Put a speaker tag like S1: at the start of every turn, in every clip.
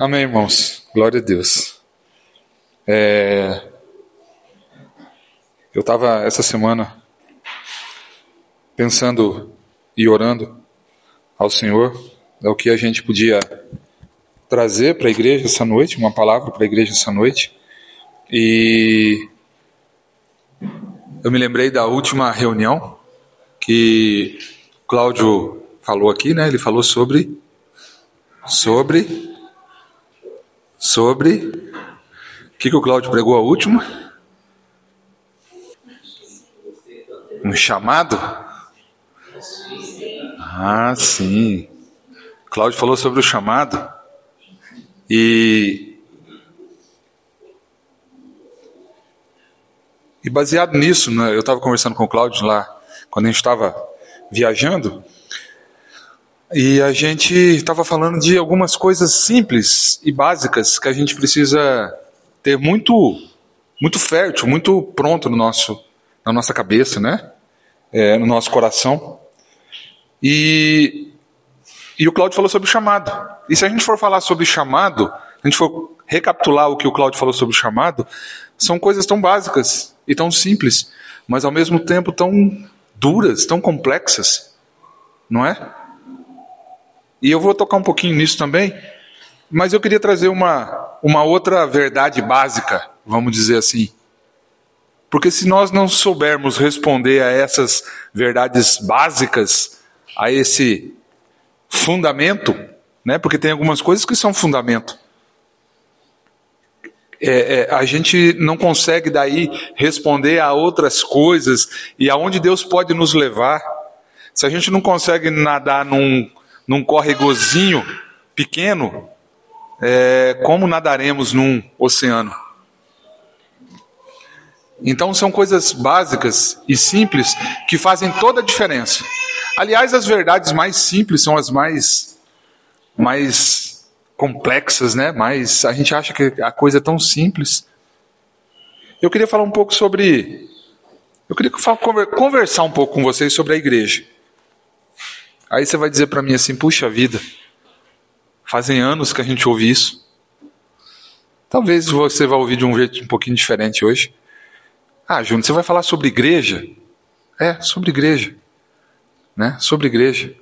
S1: Amém, irmãos. Glória a Deus. É... Eu estava essa semana pensando e orando ao Senhor é o que a gente podia trazer para a igreja essa noite, uma palavra para a igreja essa noite. E eu me lembrei da última reunião que Cláudio falou aqui, né? Ele falou sobre sobre sobre o que, que o Cláudio pregou a última? Um chamado? Ah, sim. Cláudio falou sobre o chamado. E E baseado nisso, né, eu estava conversando com o Cláudio lá, quando a gente estava viajando, e a gente estava falando de algumas coisas simples e básicas que a gente precisa ter muito, muito fértil, muito pronto no nosso, na nossa cabeça, né? É, no nosso coração. E, e o Cláudio falou sobre chamado. E se a gente for falar sobre chamado, a gente for recapitular o que o Cláudio falou sobre chamado, são coisas tão básicas e tão simples, mas ao mesmo tempo tão duras, tão complexas, não é? E eu vou tocar um pouquinho nisso também, mas eu queria trazer uma, uma outra verdade básica, vamos dizer assim. Porque se nós não soubermos responder a essas verdades básicas, a esse fundamento, né? Porque tem algumas coisas que são fundamento. É, é, a gente não consegue daí responder a outras coisas e aonde Deus pode nos levar. Se a gente não consegue nadar num, num córregozinho pequeno, é, como nadaremos num oceano? Então são coisas básicas e simples que fazem toda a diferença. Aliás, as verdades mais simples são as mais mais complexas, né? Mas a gente acha que a coisa é tão simples. Eu queria falar um pouco sobre eu queria conversar um pouco com vocês sobre a igreja. Aí você vai dizer para mim assim: puxa vida, fazem anos que a gente ouve isso. Talvez você vá ouvir de um jeito um pouquinho diferente hoje. Ah, Júnior, você vai falar sobre igreja? É, sobre igreja. Né? Sobre igreja.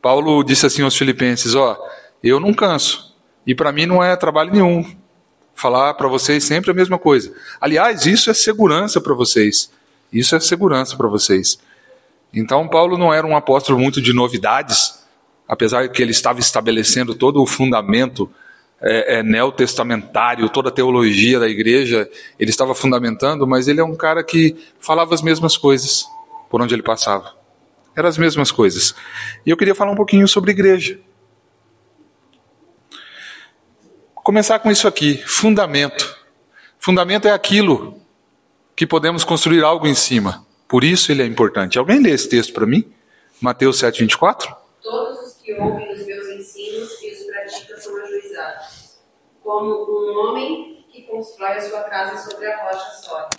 S1: Paulo disse assim aos Filipenses: Ó, eu não canso. E para mim não é trabalho nenhum. Falar para vocês sempre a mesma coisa. Aliás, isso é segurança para vocês. Isso é segurança para vocês. Então, Paulo não era um apóstolo muito de novidades, apesar que ele estava estabelecendo todo o fundamento é, é, neotestamentário, toda a teologia da igreja, ele estava fundamentando, mas ele é um cara que falava as mesmas coisas por onde ele passava. Eram as mesmas coisas. E eu queria falar um pouquinho sobre igreja. Começar com isso aqui: fundamento. Fundamento é aquilo que podemos construir algo em cima. Por isso ele é importante. Alguém lê esse texto para mim? Mateus 7, 24?
S2: Todos os que ouvem os meus ensinos e os praticam são ajuizados, como um homem que constrói a sua casa sobre a rocha sólida.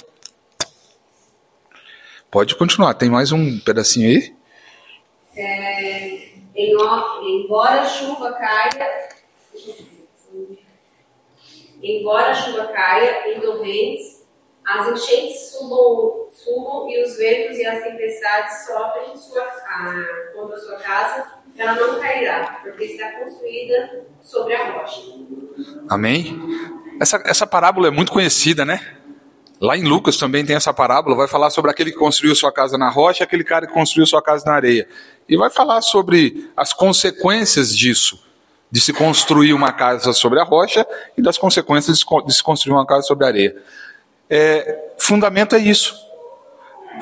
S1: Pode continuar, tem mais um pedacinho aí?
S2: É, embora a chuva caia, embora a chuva caia em torrentes as enchentes subam, subam e os ventos e as tempestades soprem sua, a, contra sua casa, ela não cairá, porque está construída sobre a rocha.
S1: Amém? Essa, essa parábola é muito conhecida, né? Lá em Lucas também tem essa parábola, vai falar sobre aquele que construiu sua casa na rocha, aquele cara que construiu sua casa na areia. E vai falar sobre as consequências disso, de se construir uma casa sobre a rocha e das consequências de se construir uma casa sobre a areia. É, fundamento é isso.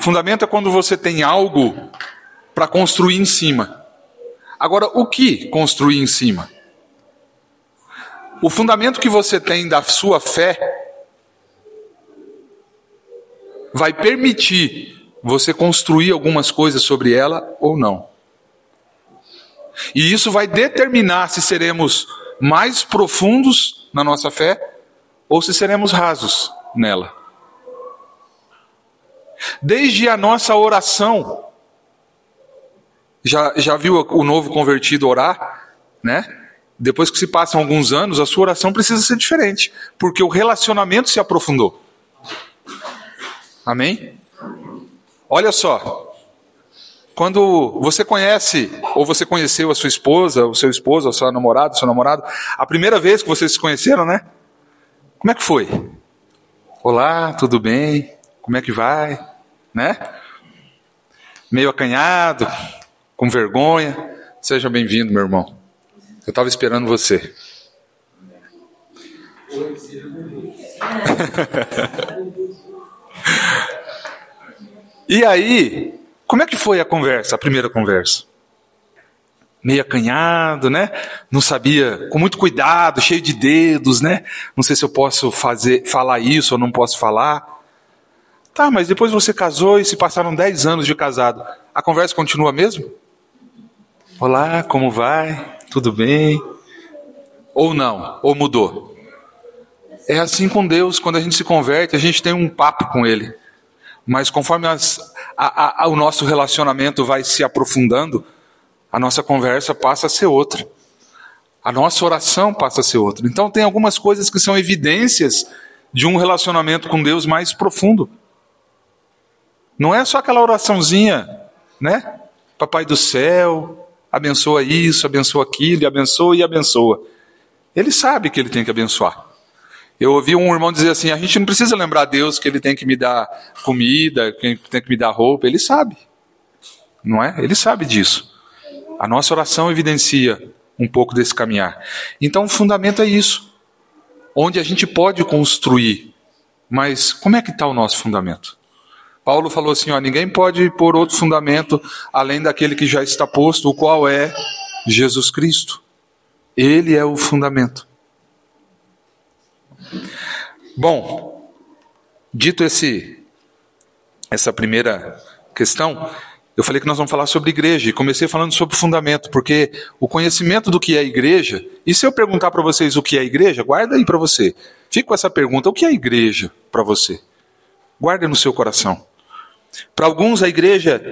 S1: Fundamento é quando você tem algo para construir em cima. Agora, o que construir em cima? O fundamento que você tem da sua fé vai permitir você construir algumas coisas sobre ela ou não. E isso vai determinar se seremos mais profundos na nossa fé ou se seremos rasos nela. Desde a nossa oração, já, já viu o novo convertido orar, né? depois que se passam alguns anos, a sua oração precisa ser diferente, porque o relacionamento se aprofundou. Amém? Olha só. Quando você conhece, ou você conheceu a sua esposa, o seu esposo, o seu namorado, o seu namorado, a primeira vez que vocês se conheceram, né? Como é que foi? Olá, tudo bem? Como é que vai? Né? Meio acanhado, com vergonha. Seja bem-vindo, meu irmão. Eu estava esperando você. e aí, como é que foi a conversa, a primeira conversa? Meio acanhado, né? Não sabia, com muito cuidado, cheio de dedos, né? Não sei se eu posso fazer, falar isso ou não posso falar. Tá, mas depois você casou e se passaram 10 anos de casado. A conversa continua mesmo? Olá, como vai? Tudo bem? Ou não? Ou mudou? É assim com Deus, quando a gente se converte, a gente tem um papo com Ele. Mas conforme as, a, a, o nosso relacionamento vai se aprofundando, a nossa conversa passa a ser outra. A nossa oração passa a ser outra. Então tem algumas coisas que são evidências de um relacionamento com Deus mais profundo. Não é só aquela oraçãozinha, né? Papai do céu, abençoa isso, abençoa aquilo, e abençoa e abençoa. Ele sabe que ele tem que abençoar. Eu ouvi um irmão dizer assim: a gente não precisa lembrar a Deus que ele tem que me dar comida, que tem que me dar roupa. Ele sabe, não é? Ele sabe disso. A nossa oração evidencia um pouco desse caminhar. Então, o fundamento é isso. Onde a gente pode construir, mas como é que está o nosso fundamento? Paulo falou assim: ó, ninguém pode pôr outro fundamento além daquele que já está posto, o qual é Jesus Cristo. Ele é o fundamento. Bom, dito esse essa primeira questão, eu falei que nós vamos falar sobre igreja e comecei falando sobre fundamento, porque o conhecimento do que é igreja, e se eu perguntar para vocês o que é igreja, guarda aí para você. Fica com essa pergunta: o que é igreja para você? Guarda no seu coração. Para alguns, a igreja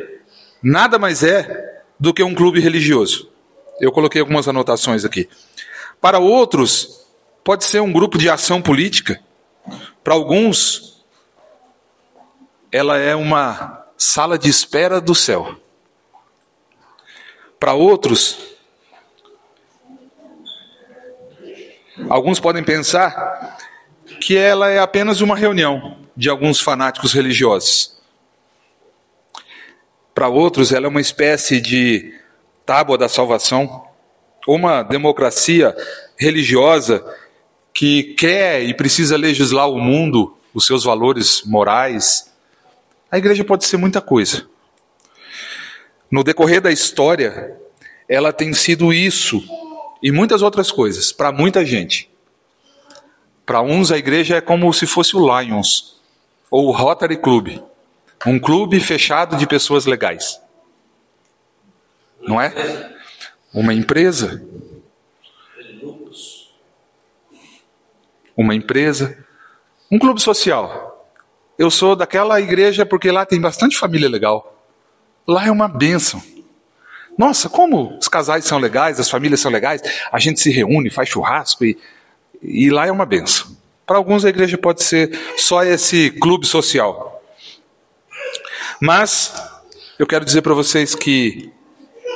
S1: nada mais é do que um clube religioso. Eu coloquei algumas anotações aqui. Para outros, pode ser um grupo de ação política. Para alguns, ela é uma sala de espera do céu. Para outros, alguns podem pensar que ela é apenas uma reunião de alguns fanáticos religiosos. Para outros, ela é uma espécie de tábua da salvação, uma democracia religiosa que quer e precisa legislar o mundo, os seus valores morais. A igreja pode ser muita coisa. No decorrer da história, ela tem sido isso e muitas outras coisas para muita gente. Para uns, a igreja é como se fosse o Lions ou o Rotary Club. Um clube fechado de pessoas legais. Não é? Uma empresa. Uma empresa. Um clube social. Eu sou daquela igreja porque lá tem bastante família legal. Lá é uma bênção. Nossa, como os casais são legais, as famílias são legais, a gente se reúne, faz churrasco e, e lá é uma benção. Para alguns a igreja pode ser só esse clube social. Mas eu quero dizer para vocês que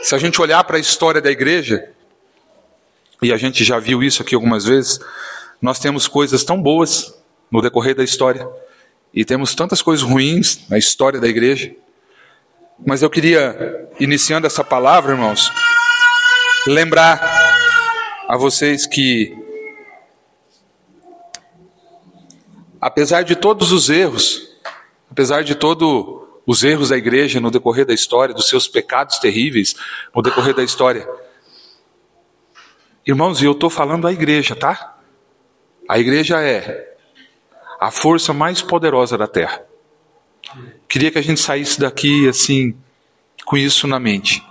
S1: se a gente olhar para a história da igreja, e a gente já viu isso aqui algumas vezes, nós temos coisas tão boas no decorrer da história e temos tantas coisas ruins na história da igreja. Mas eu queria, iniciando essa palavra, irmãos, lembrar a vocês que, apesar de todos os erros, apesar de todo os erros da igreja no decorrer da história, dos seus pecados terríveis no decorrer da história. Irmãos, e eu estou falando a igreja, tá? A igreja é a força mais poderosa da terra. Queria que a gente saísse daqui assim, com isso na mente.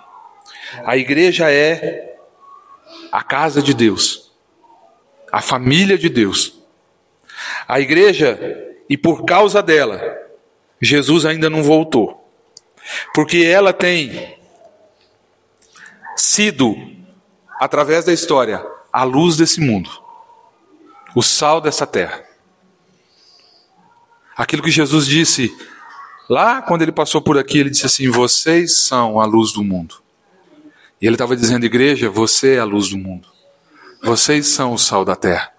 S1: A igreja é a casa de Deus, a família de Deus. A igreja, e por causa dela, Jesus ainda não voltou. Porque ela tem sido, através da história, a luz desse mundo, o sal dessa terra. Aquilo que Jesus disse lá quando ele passou por aqui, ele disse assim: Vocês são a luz do mundo. E ele estava dizendo, igreja, você é a luz do mundo. Vocês são o sal da terra.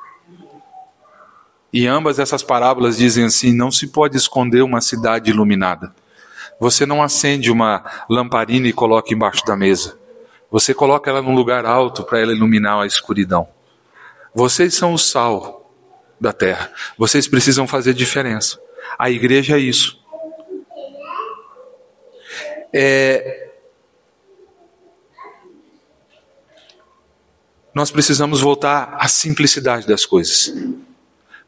S1: E ambas essas parábolas dizem assim: não se pode esconder uma cidade iluminada. Você não acende uma lamparina e coloca embaixo da mesa. Você coloca ela num lugar alto para ela iluminar a escuridão. Vocês são o sal da terra. Vocês precisam fazer diferença. A igreja é isso. É... Nós precisamos voltar à simplicidade das coisas.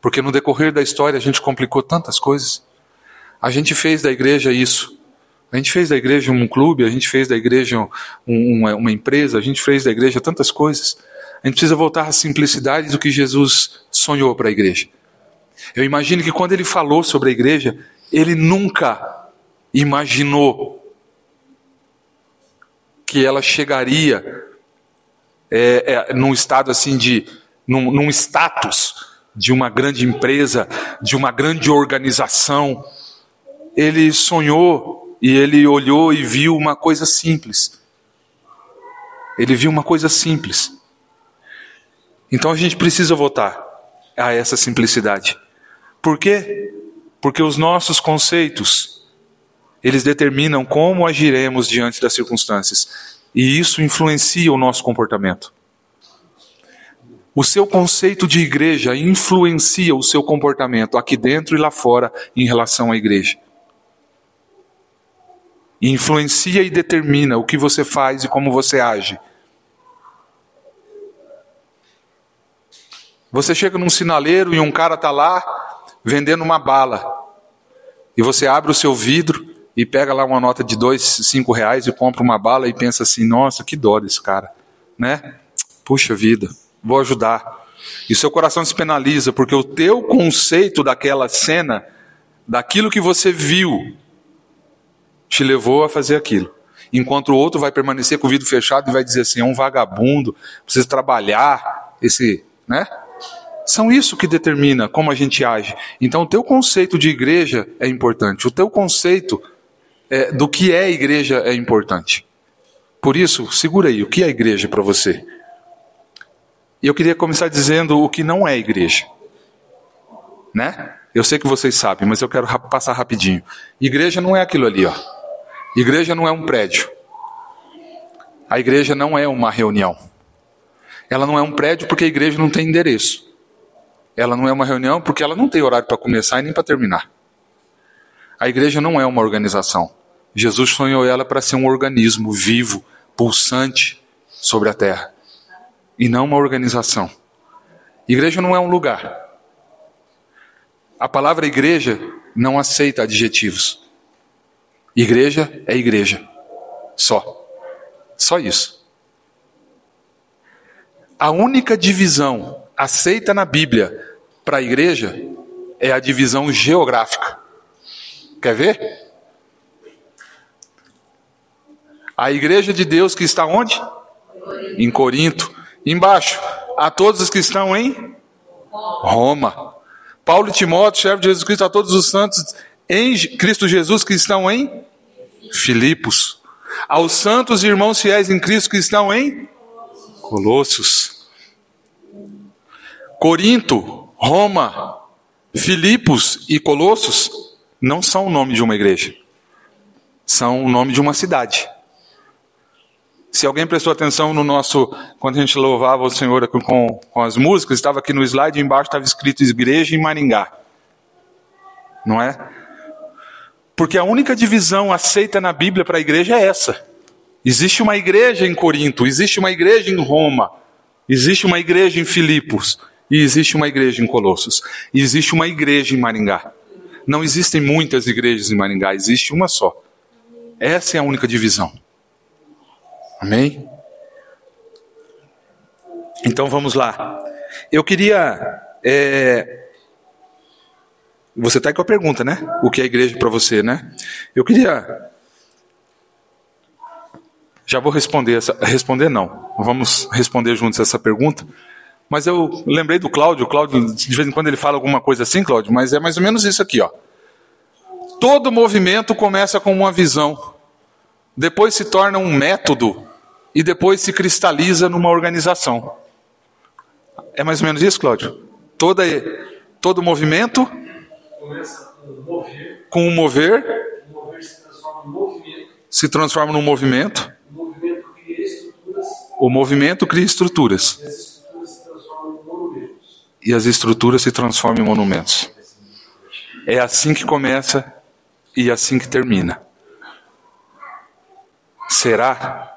S1: Porque no decorrer da história a gente complicou tantas coisas. A gente fez da igreja isso. A gente fez da igreja um clube, a gente fez da igreja um, uma, uma empresa, a gente fez da igreja tantas coisas. A gente precisa voltar à simplicidade do que Jesus sonhou para a igreja. Eu imagino que quando ele falou sobre a igreja, ele nunca imaginou que ela chegaria é, é, num estado assim de, num, num status de uma grande empresa, de uma grande organização. Ele sonhou e ele olhou e viu uma coisa simples. Ele viu uma coisa simples. Então a gente precisa voltar a essa simplicidade. Por quê? Porque os nossos conceitos, eles determinam como agiremos diante das circunstâncias. E isso influencia o nosso comportamento. O seu conceito de igreja influencia o seu comportamento aqui dentro e lá fora em relação à igreja. Influencia e determina o que você faz e como você age. Você chega num sinaleiro e um cara está lá vendendo uma bala. E você abre o seu vidro e pega lá uma nota de dois, cinco reais e compra uma bala e pensa assim, nossa, que dó desse cara, né? Puxa vida, vou ajudar. E seu coração se penaliza porque o teu conceito daquela cena, daquilo que você viu, te levou a fazer aquilo. Enquanto o outro vai permanecer com o vidro fechado e vai dizer assim, é um vagabundo, precisa trabalhar, esse, né? São isso que determina como a gente age. Então, o teu conceito de igreja é importante. O teu conceito é, do que é igreja é importante. Por isso, segura aí, o que é igreja para você? E eu queria começar dizendo o que não é igreja. Né? Eu sei que vocês sabem, mas eu quero passar rapidinho. Igreja não é aquilo ali, ó. Igreja não é um prédio. A igreja não é uma reunião. Ela não é um prédio porque a igreja não tem endereço. Ela não é uma reunião porque ela não tem horário para começar e nem para terminar. A igreja não é uma organização. Jesus sonhou ela para ser um organismo vivo, pulsante sobre a terra. E não uma organização. Igreja não é um lugar. A palavra igreja não aceita adjetivos. Igreja é igreja. Só. Só isso. A única divisão aceita na Bíblia para a igreja é a divisão geográfica. Quer ver? A igreja de Deus que está onde? Em Corinto. Embaixo, a todos os que estão em Roma. Paulo e Timóteo, servo de Jesus Cristo, a todos os santos em Cristo Jesus que estão em Filipos. Aos santos irmãos fiéis em Cristo que estão em Colossos. Corinto, Roma, Filipos e Colossos não são o nome de uma igreja, são o nome de uma cidade. Se alguém prestou atenção no nosso, quando a gente louvava o Senhor com, com as músicas, estava aqui no slide embaixo estava escrito igreja em Maringá. Não é? Porque a única divisão aceita na Bíblia para a igreja é essa. Existe uma igreja em Corinto, existe uma igreja em Roma, existe uma igreja em Filipos, e existe uma igreja em Colossos. E existe uma igreja em Maringá. Não existem muitas igrejas em Maringá, existe uma só. Essa é a única divisão. Amém? Então vamos lá. Eu queria. É... Você está com a pergunta, né? O que é igreja para você, né? Eu queria. Já vou responder essa. Responder não. Vamos responder juntos essa pergunta. Mas eu lembrei do Cláudio, Cláudio, de vez em quando ele fala alguma coisa assim, Cláudio, mas é mais ou menos isso aqui, ó. Todo movimento começa com uma visão, depois se torna um método e depois se cristaliza numa organização. É mais ou menos isso, Cláudio? Toda, todo movimento
S3: começa com um mover,
S1: com o mover
S3: o mover se transforma
S1: se transforma num movimento,
S3: o movimento cria estruturas
S1: o movimento cria estruturas
S3: e as estruturas se transformam em monumentos.
S1: e as estruturas se transformam em monumentos. É assim que começa e assim que termina. Será?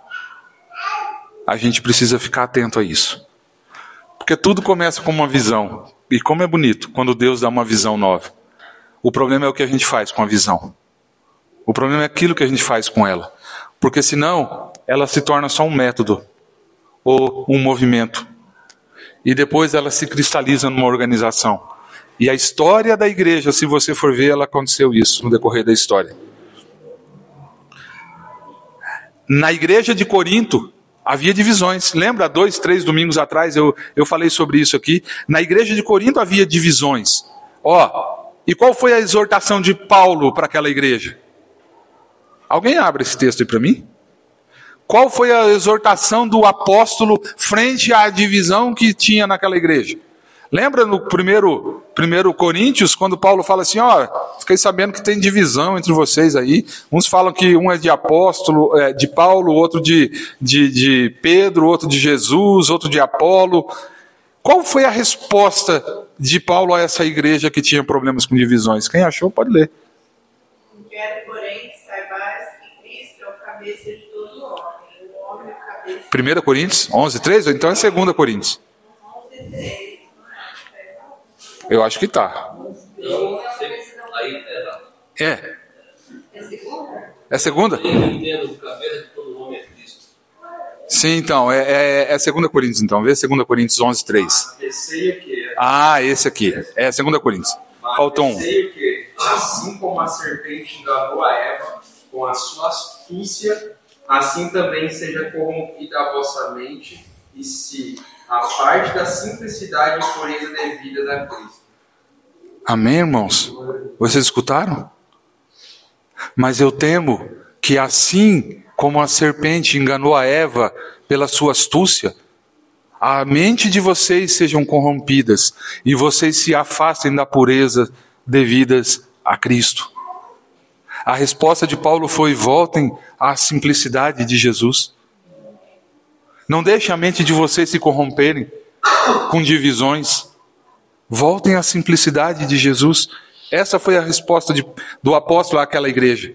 S1: A gente precisa ficar atento a isso. Porque tudo começa com uma visão. E como é bonito quando Deus dá uma visão nova. O problema é o que a gente faz com a visão. O problema é aquilo que a gente faz com ela. Porque senão ela se torna só um método ou um movimento. E depois ela se cristaliza numa organização. E a história da igreja, se você for ver, ela aconteceu isso no decorrer da história. Na igreja de Corinto, havia divisões. Lembra, dois, três domingos atrás eu, eu falei sobre isso aqui. Na igreja de Corinto havia divisões. Ó, e qual foi a exortação de Paulo para aquela igreja? Alguém abre esse texto aí para mim? Qual foi a exortação do apóstolo frente à divisão que tinha naquela igreja? Lembra no primeiro, primeiro Coríntios, quando Paulo fala assim: Ó, fiquei sabendo que tem divisão entre vocês aí. Uns falam que um é de apóstolo, é, de Paulo, outro de, de, de Pedro, outro de Jesus, outro de Apolo. Qual foi a resposta de Paulo a essa igreja que tinha problemas com divisões? Quem achou, pode ler.
S4: Quero, porém, que saibais que Cristo é o cabeça de todo homem, o homem é o cabeça
S1: 1 Coríntios 11, 3? Ou então é 2 Coríntios?
S4: de 3.
S1: Eu acho que tá.
S5: É.
S1: É.
S2: É segunda?
S1: É segunda?
S5: É.
S1: Sim, então. É, é, é 2 Coríntios, então. Vê 2 Coríntios 11, 3.
S3: Receia que
S1: Ah, esse aqui. É 2 Coríntios. Faltou um.
S3: Assim como a serpente enganou a Eva com a sua astúcia, assim também seja corrompida a vossa mente, e se a parte da simplicidade e pureza devidas a Cristo.
S1: Amém, irmãos? Vocês escutaram? Mas eu temo que assim como a serpente enganou a Eva pela sua astúcia, a mente de vocês sejam corrompidas e vocês se afastem da pureza devidas a Cristo. A resposta de Paulo foi: voltem à simplicidade de Jesus. Não deixem a mente de vocês se corromperem com divisões. Voltem à simplicidade de Jesus. Essa foi a resposta de, do apóstolo àquela igreja.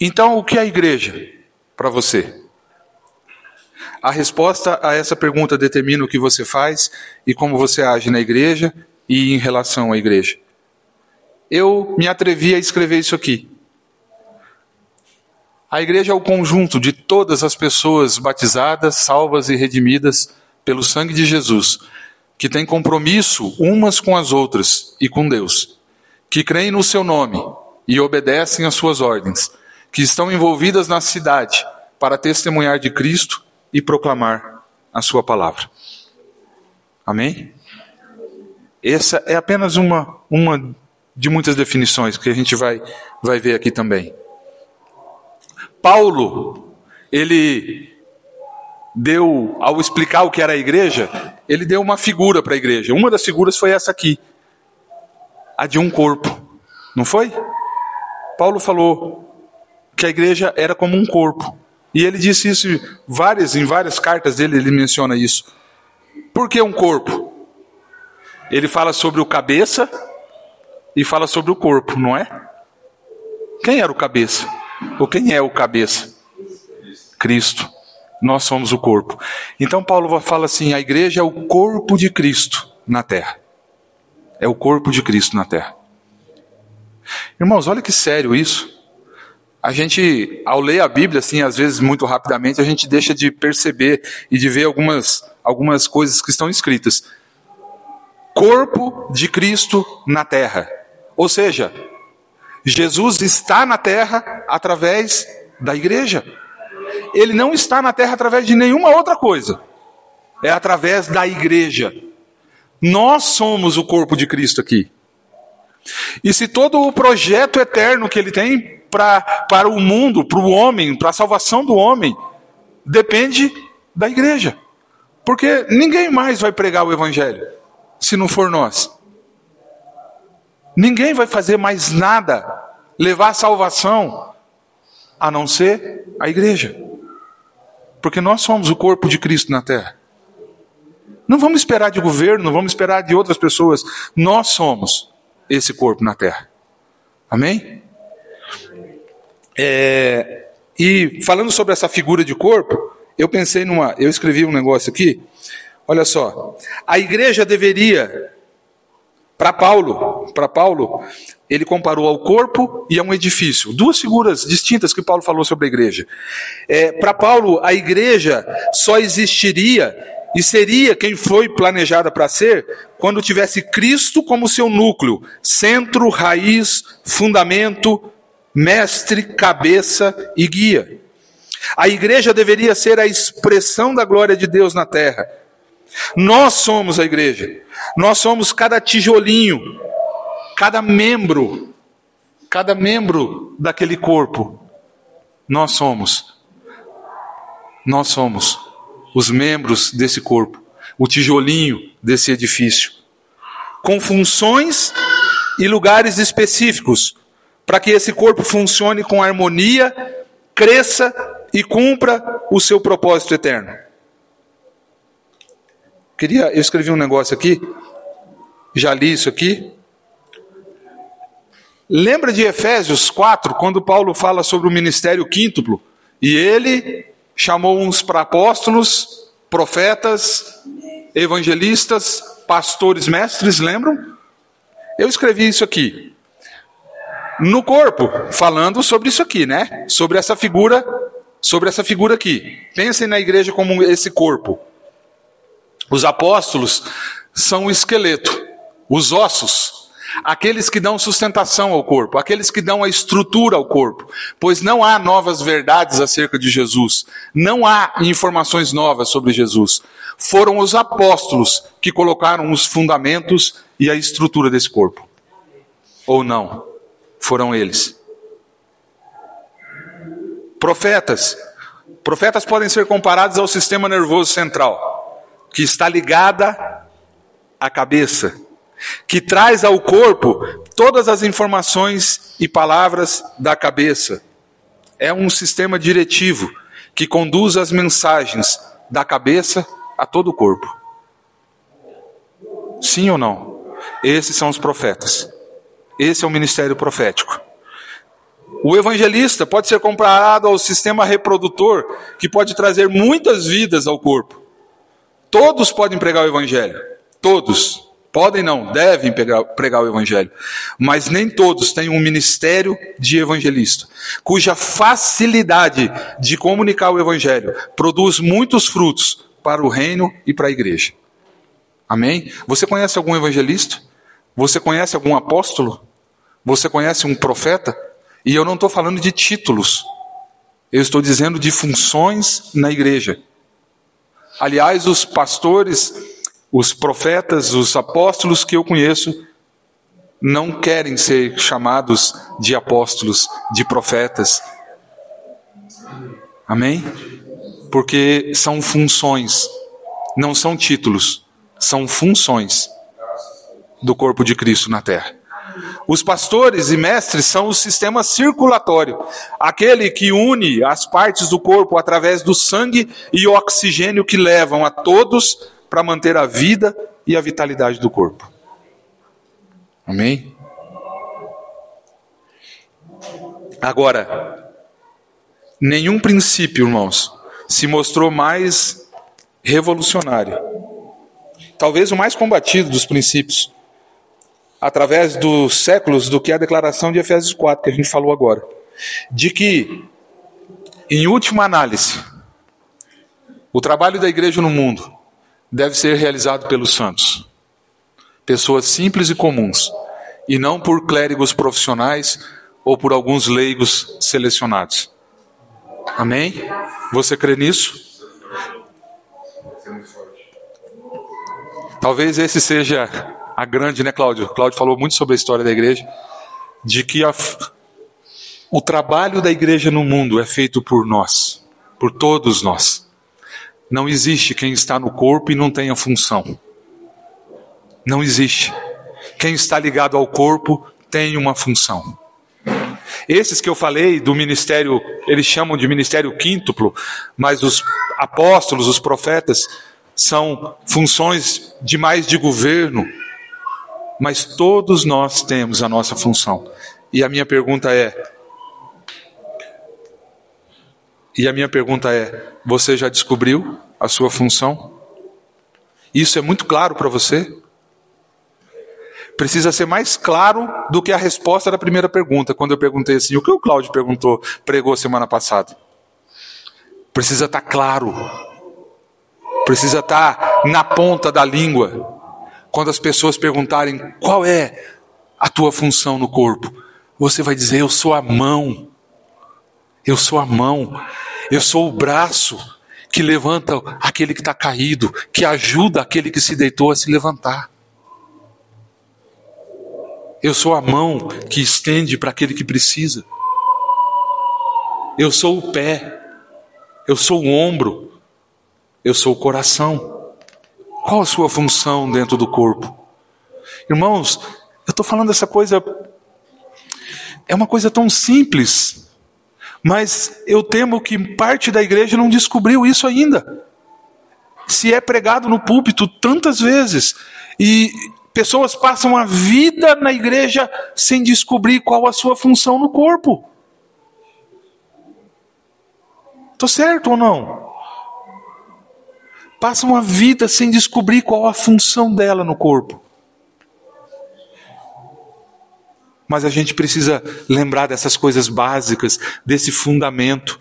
S1: Então, o que é a igreja para você? A resposta a essa pergunta determina o que você faz e como você age na igreja e em relação à igreja. Eu me atrevi a escrever isso aqui. A igreja é o conjunto de todas as pessoas batizadas, salvas e redimidas pelo sangue de Jesus, que têm compromisso umas com as outras e com Deus, que creem no seu nome e obedecem às suas ordens, que estão envolvidas na cidade para testemunhar de Cristo e proclamar a sua palavra. Amém? Essa é apenas uma, uma de muitas definições que a gente vai, vai ver aqui também. Paulo, ele deu, ao explicar o que era a igreja, ele deu uma figura para a igreja. Uma das figuras foi essa aqui, a de um corpo, não foi? Paulo falou que a igreja era como um corpo. E ele disse isso várias, em várias cartas dele, ele menciona isso. Por que um corpo? Ele fala sobre o cabeça e fala sobre o corpo, não é? Quem era o cabeça? Ou quem é o cabeça? Cristo. Nós somos o corpo. Então Paulo fala assim: a igreja é o corpo de Cristo na terra. É o corpo de Cristo na terra. Irmãos, olha que sério isso. A gente, ao ler a Bíblia, assim, às vezes muito rapidamente, a gente deixa de perceber e de ver algumas, algumas coisas que estão escritas. Corpo de Cristo na terra. Ou seja, Jesus está na terra através da igreja. Ele não está na terra através de nenhuma outra coisa. é através da igreja. Nós somos o corpo de Cristo aqui. E se todo o projeto eterno que ele tem pra, para o mundo, para o homem, para a salvação do homem, depende da igreja. Porque ninguém mais vai pregar o evangelho se não for nós. Ninguém vai fazer mais nada, levar a salvação, a não ser a igreja. Porque nós somos o corpo de Cristo na terra. Não vamos esperar de governo, não vamos esperar de outras pessoas. Nós somos esse corpo na terra. Amém? É, e falando sobre essa figura de corpo, eu pensei numa. Eu escrevi um negócio aqui. Olha só. A igreja deveria. Para Paulo, para Paulo, ele comparou ao corpo e a um edifício. Duas figuras distintas que Paulo falou sobre a igreja. É, para Paulo, a igreja só existiria e seria quem foi planejada para ser quando tivesse Cristo como seu núcleo, centro, raiz, fundamento, mestre, cabeça e guia. A igreja deveria ser a expressão da glória de Deus na terra. Nós somos a igreja. Nós somos cada tijolinho, cada membro, cada membro daquele corpo. Nós somos. Nós somos os membros desse corpo, o tijolinho desse edifício, com funções e lugares específicos, para que esse corpo funcione com harmonia, cresça e cumpra o seu propósito eterno. Queria, eu escrevi um negócio aqui, já li isso aqui. Lembra de Efésios 4, quando Paulo fala sobre o ministério quíntuplo? E ele chamou uns para apóstolos, profetas, evangelistas, pastores, mestres, lembram? Eu escrevi isso aqui. No corpo, falando sobre isso aqui, né? Sobre essa figura, sobre essa figura aqui. Pensem na igreja como esse corpo. Os apóstolos são o esqueleto, os ossos aqueles que dão sustentação ao corpo, aqueles que dão a estrutura ao corpo, pois não há novas verdades acerca de Jesus, não há informações novas sobre Jesus. Foram os apóstolos que colocaram os fundamentos e a estrutura desse corpo. Ou não? Foram eles. Profetas. Profetas podem ser comparados ao sistema nervoso central, que está ligada à cabeça que traz ao corpo todas as informações e palavras da cabeça. É um sistema diretivo que conduz as mensagens da cabeça a todo o corpo. Sim ou não? Esses são os profetas. Esse é o ministério profético. O evangelista pode ser comparado ao sistema reprodutor que pode trazer muitas vidas ao corpo. Todos podem pregar o evangelho. Todos. Podem não, devem pregar, pregar o evangelho. Mas nem todos têm um ministério de evangelista, cuja facilidade de comunicar o evangelho produz muitos frutos para o reino e para a igreja. Amém? Você conhece algum evangelista? Você conhece algum apóstolo? Você conhece um profeta? E eu não estou falando de títulos. Eu estou dizendo de funções na igreja. Aliás, os pastores os profetas, os apóstolos que eu conheço, não querem ser chamados de apóstolos, de profetas. Amém? Porque são funções, não são títulos, são funções do corpo de Cristo na terra. Os pastores e mestres são o sistema circulatório, aquele que une as partes do corpo através do sangue e oxigênio que levam a todos para manter a vida e a vitalidade do corpo. Amém? Agora, nenhum princípio, irmãos, se mostrou mais revolucionário. Talvez o mais combatido dos princípios, através dos séculos, do que a declaração de Efésios 4, que a gente falou agora. De que, em última análise, o trabalho da igreja no mundo deve ser realizado pelos santos, pessoas simples e comuns, e não por clérigos profissionais ou por alguns leigos selecionados. Amém? Você crê nisso? Talvez esse seja a grande, né, Cláudio? Cláudio falou muito sobre a história da igreja, de que a, o trabalho da igreja no mundo é feito por nós, por todos nós. Não existe quem está no corpo e não tenha função. Não existe. Quem está ligado ao corpo tem uma função. Esses que eu falei do ministério, eles chamam de ministério quíntuplo, mas os apóstolos, os profetas, são funções de mais de governo, mas todos nós temos a nossa função. E a minha pergunta é: E a minha pergunta é: você já descobriu a sua função? Isso é muito claro para você? Precisa ser mais claro do que a resposta da primeira pergunta, quando eu perguntei assim: o que o Cláudio perguntou, pregou semana passada? Precisa estar tá claro precisa estar na ponta da língua. Quando as pessoas perguntarem qual é a tua função no corpo, você vai dizer: Eu sou a mão, eu sou a mão, eu sou o braço que levanta aquele que está caído, que ajuda aquele que se deitou a se levantar. Eu sou a mão que estende para aquele que precisa. Eu sou o pé. Eu sou o ombro eu sou o coração. Qual a sua função dentro do corpo? Irmãos, eu estou falando essa coisa. É uma coisa tão simples, mas eu temo que parte da igreja não descobriu isso ainda. Se é pregado no púlpito tantas vezes e pessoas passam a vida na igreja sem descobrir qual a sua função no corpo. Estou certo ou não? Passam a vida sem descobrir qual a função dela no corpo. Mas a gente precisa lembrar dessas coisas básicas, desse fundamento.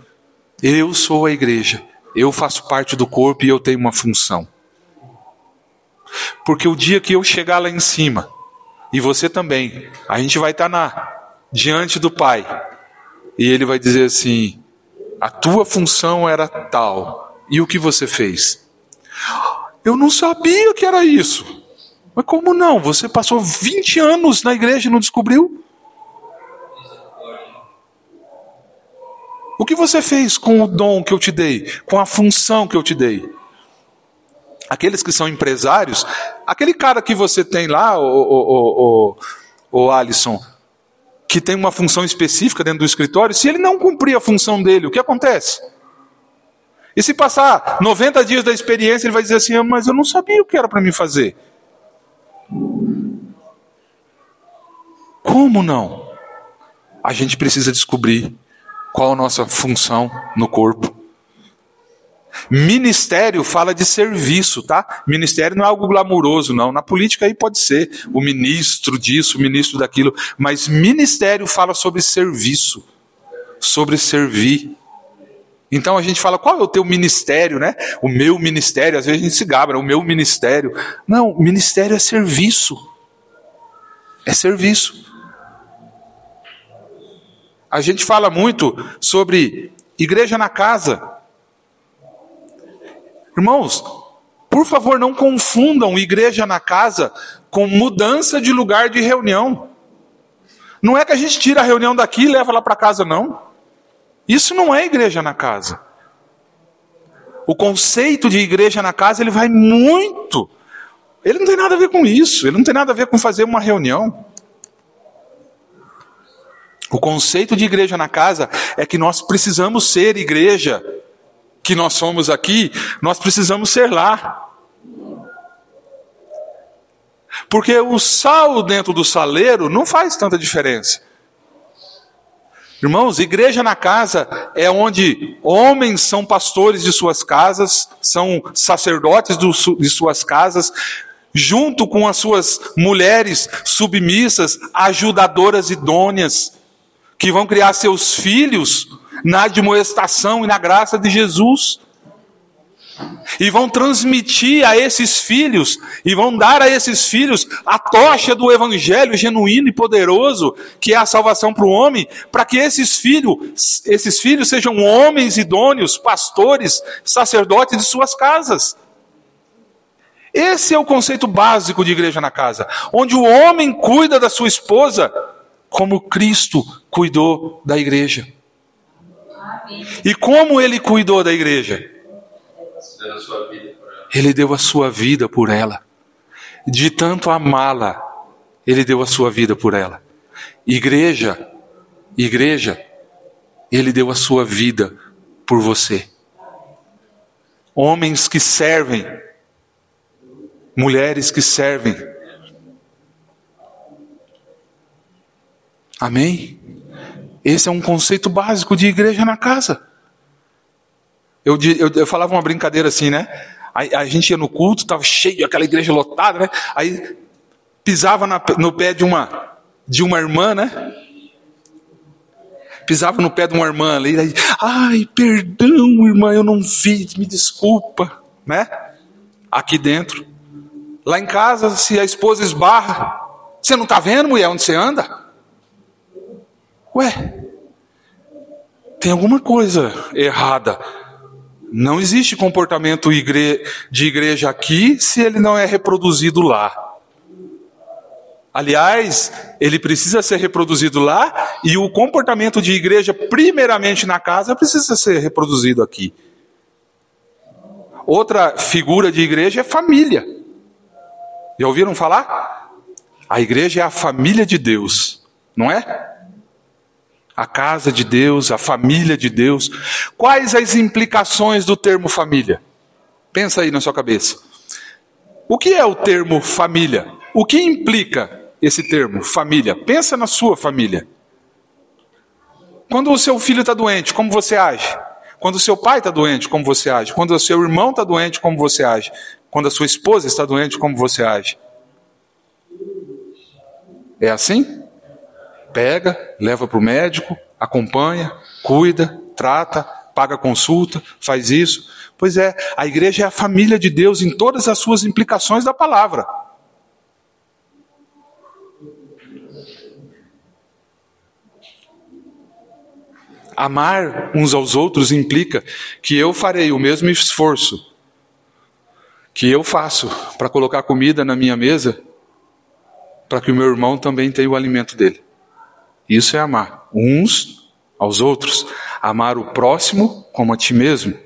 S1: Eu sou a igreja, eu faço parte do corpo e eu tenho uma função. Porque o dia que eu chegar lá em cima, e você também, a gente vai estar na diante do Pai. E ele vai dizer assim: "A tua função era tal, e o que você fez?" Eu não sabia que era isso. Mas como não? Você passou 20 anos na igreja e não descobriu? O que você fez com o dom que eu te dei? Com a função que eu te dei? Aqueles que são empresários, aquele cara que você tem lá, o, o, o, o Alisson, que tem uma função específica dentro do escritório, se ele não cumprir a função dele, o que acontece? E se passar 90 dias da experiência, ele vai dizer assim: ah, Mas eu não sabia o que era para mim fazer. Como não? A gente precisa descobrir qual a nossa função no corpo. Ministério fala de serviço, tá? Ministério não é algo glamuroso, não. Na política aí pode ser o ministro disso, o ministro daquilo, mas ministério fala sobre serviço, sobre servir. Então a gente fala, qual é o teu ministério, né? O meu ministério, às vezes a gente se gabra, o meu ministério. Não, ministério é serviço. É serviço. A gente fala muito sobre igreja na casa. Irmãos, por favor, não confundam igreja na casa com mudança de lugar de reunião. Não é que a gente tira a reunião daqui e leva lá para casa, não. Isso não é igreja na casa. O conceito de igreja na casa ele vai muito. Ele não tem nada a ver com isso. Ele não tem nada a ver com fazer uma reunião. O conceito de igreja na casa é que nós precisamos ser igreja que nós somos aqui, nós precisamos ser lá. Porque o sal dentro do saleiro não faz tanta diferença. Irmãos, igreja na casa é onde homens são pastores de suas casas, são sacerdotes de suas casas, junto com as suas mulheres submissas, ajudadoras idôneas, que vão criar seus filhos na admoestação e na graça de Jesus e vão transmitir a esses filhos, e vão dar a esses filhos a tocha do evangelho genuíno e poderoso, que é a salvação para o homem, para que esses filhos, esses filhos sejam homens idôneos, pastores, sacerdotes de suas casas. Esse é o conceito básico de igreja na casa, onde o homem cuida da sua esposa como Cristo cuidou da igreja. E como ele cuidou da igreja? Ele deu a sua vida por ela. De tanto amá-la, ele deu a sua vida por ela. Igreja, igreja, ele deu a sua vida por você. Homens que servem, mulheres que servem. Amém? Esse é um conceito básico de igreja na casa. Eu, eu, eu falava uma brincadeira assim, né? A, a gente ia no culto, estava cheio, aquela igreja lotada, né? Aí pisava na- no pé de uma, de uma irmã, né? Pisava no pé de uma irmã ali, aí, ai, perdão, irmã, eu não vi, me desculpa, né? Aqui dentro. Lá em casa, se a esposa esbarra, você não está vendo, mulher, onde você anda? Ué, tem alguma coisa errada. Não existe comportamento de igreja aqui se ele não é reproduzido lá. Aliás, ele precisa ser reproduzido lá e o comportamento de igreja, primeiramente na casa, precisa ser reproduzido aqui. Outra figura de igreja é família. Já ouviram falar? A igreja é a família de Deus, não é? A casa de Deus, a família de Deus. Quais as implicações do termo família? Pensa aí na sua cabeça. O que é o termo família? O que implica esse termo família? Pensa na sua família. Quando o seu filho está doente, como você age? Quando o seu pai está doente, como você age? Quando o seu irmão está doente, como você age? Quando a sua esposa está doente, como você age? É assim? Pega, leva para o médico, acompanha, cuida, trata, paga consulta, faz isso. Pois é, a igreja é a família de Deus em todas as suas implicações da palavra. Amar uns aos outros implica que eu farei o mesmo esforço que eu faço para colocar comida na minha mesa, para que o meu irmão também tenha o alimento dele. Isso é amar uns aos outros, amar o próximo como a ti mesmo.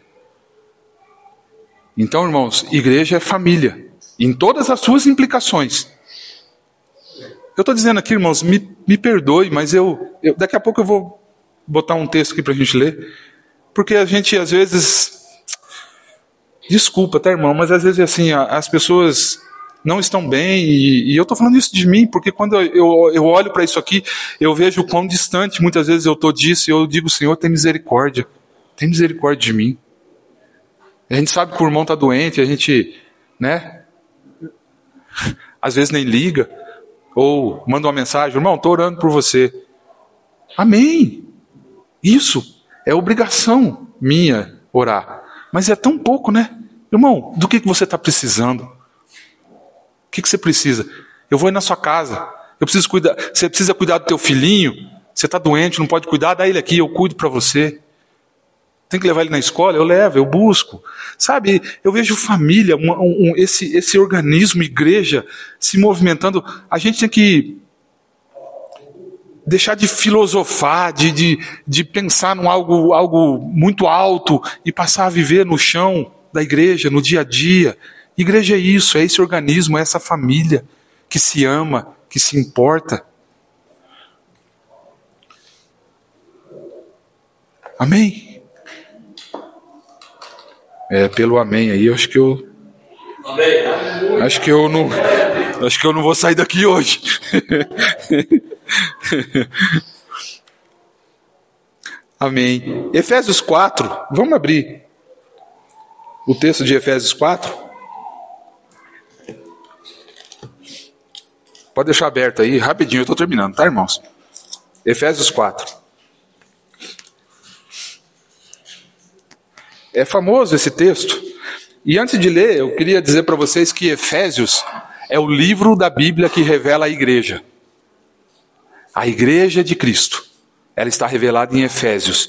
S1: Então, irmãos, igreja é família, em todas as suas implicações. Eu estou dizendo aqui, irmãos, me, me perdoe, mas eu, eu daqui a pouco eu vou botar um texto aqui para a gente ler, porque a gente às vezes desculpa, tá, irmão, mas às vezes assim as pessoas não estão bem e, e eu estou falando isso de mim porque quando eu, eu, olho para isso aqui eu vejo o quão distante muitas vezes eu estou disso e eu digo Senhor tem misericórdia, tem misericórdia de mim. A gente sabe que o irmão está doente, a gente, né? Às vezes nem liga ou manda uma mensagem, irmão, estou orando por você. Amém. Isso é obrigação minha orar. Mas é tão pouco, né? Irmão, do que, que você está precisando? O que, que você precisa? Eu vou ir na sua casa. Eu preciso cuidar. Você precisa cuidar do teu filhinho. Você está doente, não pode cuidar, dá ele aqui, eu cuido para você. Tem que levar ele na escola, eu levo, eu busco. Sabe, eu vejo família, um, um, esse, esse organismo, igreja, se movimentando. A gente tem que deixar de filosofar, de, de, de pensar num algo, algo muito alto e passar a viver no chão da igreja, no dia a dia. Igreja é isso, é esse organismo, é essa família que se ama, que se importa. Amém? É, pelo amém aí, eu acho que eu.
S5: Amém.
S1: Acho que eu não. Acho que eu não vou sair daqui hoje. Amém. Efésios 4, vamos abrir o texto de Efésios 4. Pode deixar aberto aí, rapidinho, eu estou terminando, tá, irmãos? Efésios 4. É famoso esse texto. E antes de ler, eu queria dizer para vocês que Efésios é o livro da Bíblia que revela a igreja. A igreja de Cristo. Ela está revelada em Efésios.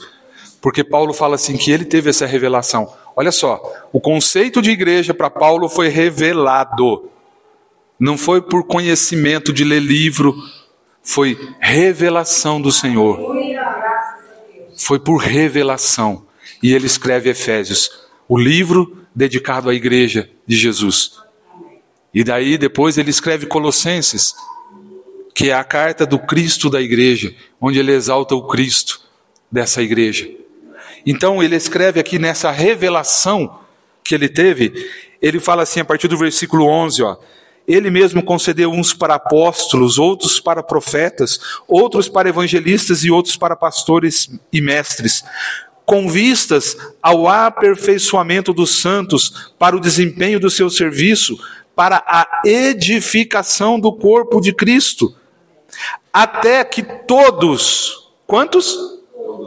S1: Porque Paulo fala assim que ele teve essa revelação. Olha só, o conceito de igreja para Paulo foi revelado. Não foi por conhecimento de ler livro, foi revelação do Senhor. Foi por revelação. E ele escreve Efésios, o livro dedicado à igreja de Jesus. E daí depois ele escreve Colossenses, que é a carta do Cristo da igreja, onde ele exalta o Cristo dessa igreja. Então ele escreve aqui nessa revelação que ele teve, ele fala assim a partir do versículo 11, ó, ele mesmo concedeu uns para apóstolos, outros para profetas, outros para evangelistas e outros para pastores e mestres, com vistas ao aperfeiçoamento dos santos, para o desempenho do seu serviço, para a edificação do corpo de Cristo, até que todos, quantos?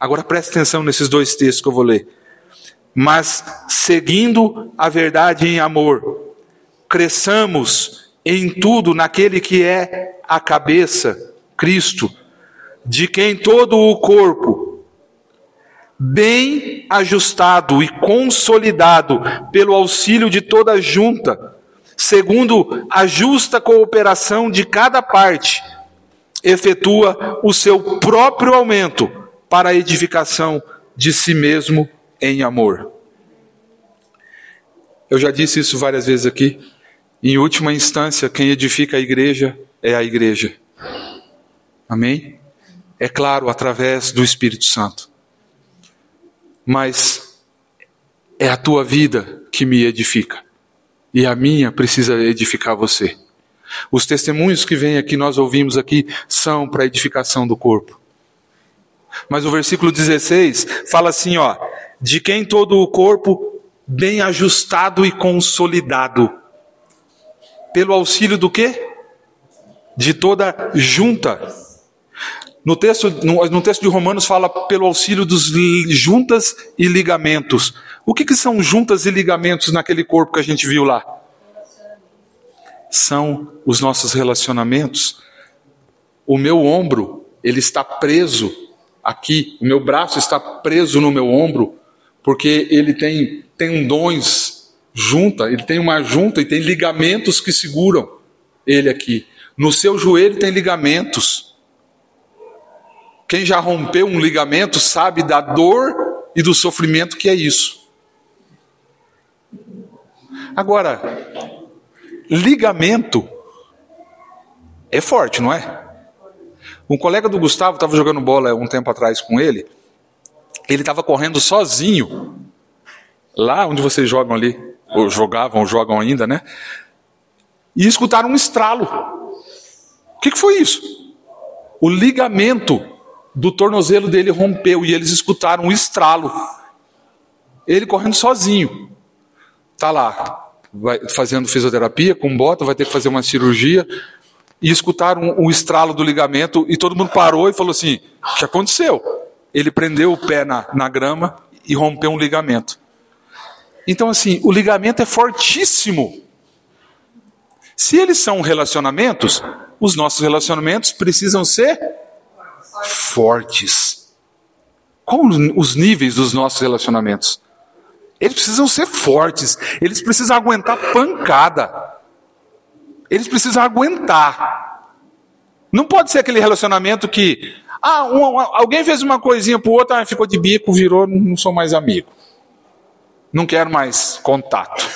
S1: Agora preste atenção nesses dois textos que eu vou ler. Mas seguindo a verdade em amor, cresçamos em tudo naquele que é a cabeça, Cristo, de quem todo o corpo, bem ajustado e consolidado pelo auxílio de toda junta, segundo a justa cooperação de cada parte, efetua o seu próprio aumento para a edificação de si mesmo em amor. Eu já disse isso várias vezes aqui. Em última instância, quem edifica a igreja é a igreja. Amém? É claro, através do Espírito Santo. Mas é a tua vida que me edifica. E a minha precisa edificar você. Os testemunhos que vêm aqui, nós ouvimos aqui, são para a edificação do corpo. Mas o versículo 16 fala assim, ó, de quem todo o corpo bem ajustado e consolidado, pelo auxílio do quê? De toda junta. No texto, no, no texto de Romanos fala pelo auxílio dos juntas e ligamentos. O que, que são juntas e ligamentos naquele corpo que a gente viu lá? São os nossos relacionamentos. O meu ombro, ele está preso aqui, o meu braço está preso no meu ombro, porque ele tem tendões junta, ele tem uma junta e tem ligamentos que seguram ele aqui. No seu joelho tem ligamentos. Quem já rompeu um ligamento sabe da dor e do sofrimento que é isso. Agora, ligamento é forte, não é? Um colega do Gustavo estava jogando bola um tempo atrás com ele. Ele estava correndo sozinho, lá onde vocês jogam ali, ou jogavam, ou jogam ainda, né? E escutaram um estralo. O que, que foi isso? O ligamento do tornozelo dele rompeu e eles escutaram um estralo. Ele correndo sozinho. Tá lá, vai fazendo fisioterapia com bota, vai ter que fazer uma cirurgia e escutaram o estralo do ligamento e todo mundo parou e falou assim: o que aconteceu? Ele prendeu o pé na, na grama e rompeu um ligamento. Então, assim, o ligamento é fortíssimo. Se eles são relacionamentos, os nossos relacionamentos precisam ser fortes. Qual os níveis dos nossos relacionamentos? Eles precisam ser fortes, eles precisam aguentar pancada. Eles precisam aguentar. Não pode ser aquele relacionamento que, ah, um, alguém fez uma coisinha pro outro, ah, ficou de bico, virou, não sou mais amigo. Não quero mais contato.